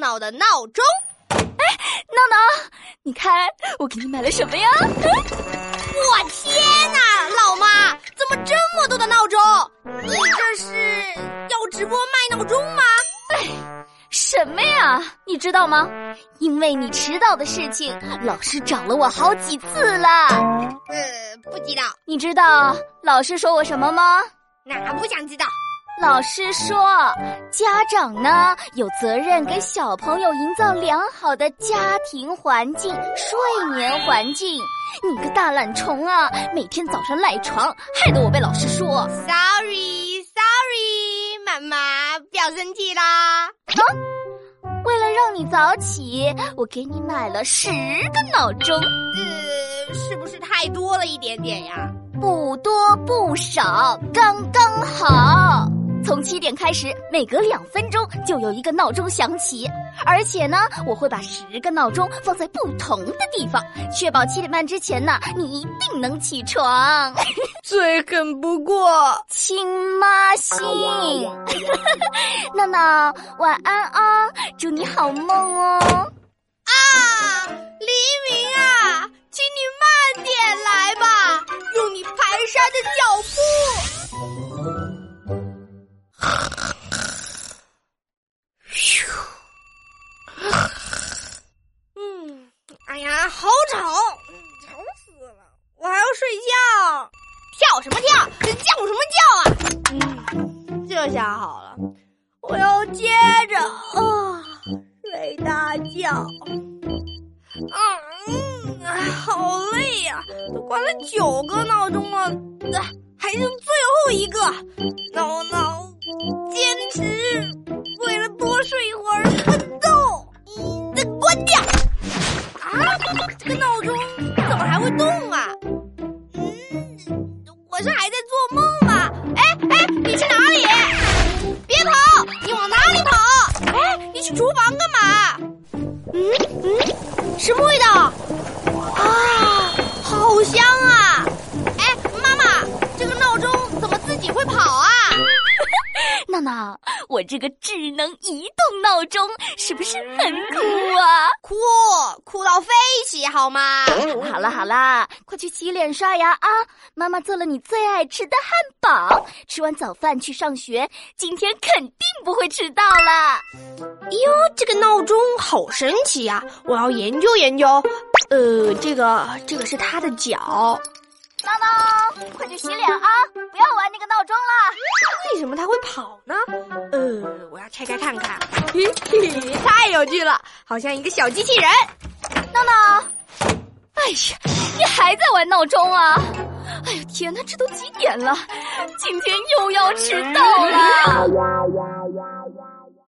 闹的闹钟。哎，闹闹，你看我给你买了什么呀？我天哪，老妈，怎么这么多的闹钟？你这是要直播卖闹钟吗？哎，什么呀？你知道吗？因为你迟到的事情，老师找了我好几次了。呃，不知道。你知道老师说我什么吗？那不想知道。老师说，家长呢有责任给小朋友营造良好的家庭环境、睡眠环境。你个大懒虫啊，每天早上赖床，害得我被老师说。Sorry，Sorry，妈妈不要生气啦。啊，为了让你早起，我给你买了十个闹钟。呃，是不是太多了一点点呀？不多不少，刚刚好。从七点开始，每隔两分钟就有一个闹钟响起，而且呢，我会把十个闹钟放在不同的地方，确保七点半之前呢，你一定能起床。最狠不过亲妈心。闹闹，晚安啊，祝你好梦哦。啊，黎明啊，请你慢点来吧，用你蹒跚的脚步。好吵，吵死了！我还要睡觉，跳什么跳？叫什么叫啊？嗯，这下好了，我要接着啊睡大觉。啊，嗯，好累呀，都关了九个闹钟了，还剩最后一个，嗯，什么味道？啊，好香啊！哎，妈妈，这个闹钟怎么自己会跑啊？闹闹，我这个智能移动闹钟是不是很酷啊？酷，酷到飞起，好吗？好了好了，快去洗脸刷牙啊！妈妈做了你最爱吃的汉堡，吃完早饭去上学，今天肯定不会迟到了。哟，这个闹钟好神奇呀！我要研究研究。呃，这个这个是它的脚。闹闹，快去洗脸啊！不要玩那个闹钟了。为什么它会跑呢？呃，我要拆开看看。嘿嘿，太有趣了，好像一个小机器人。闹闹，哎呀，你还在玩闹钟啊？哎呀，天哪，这都几点了？今天又要迟到了。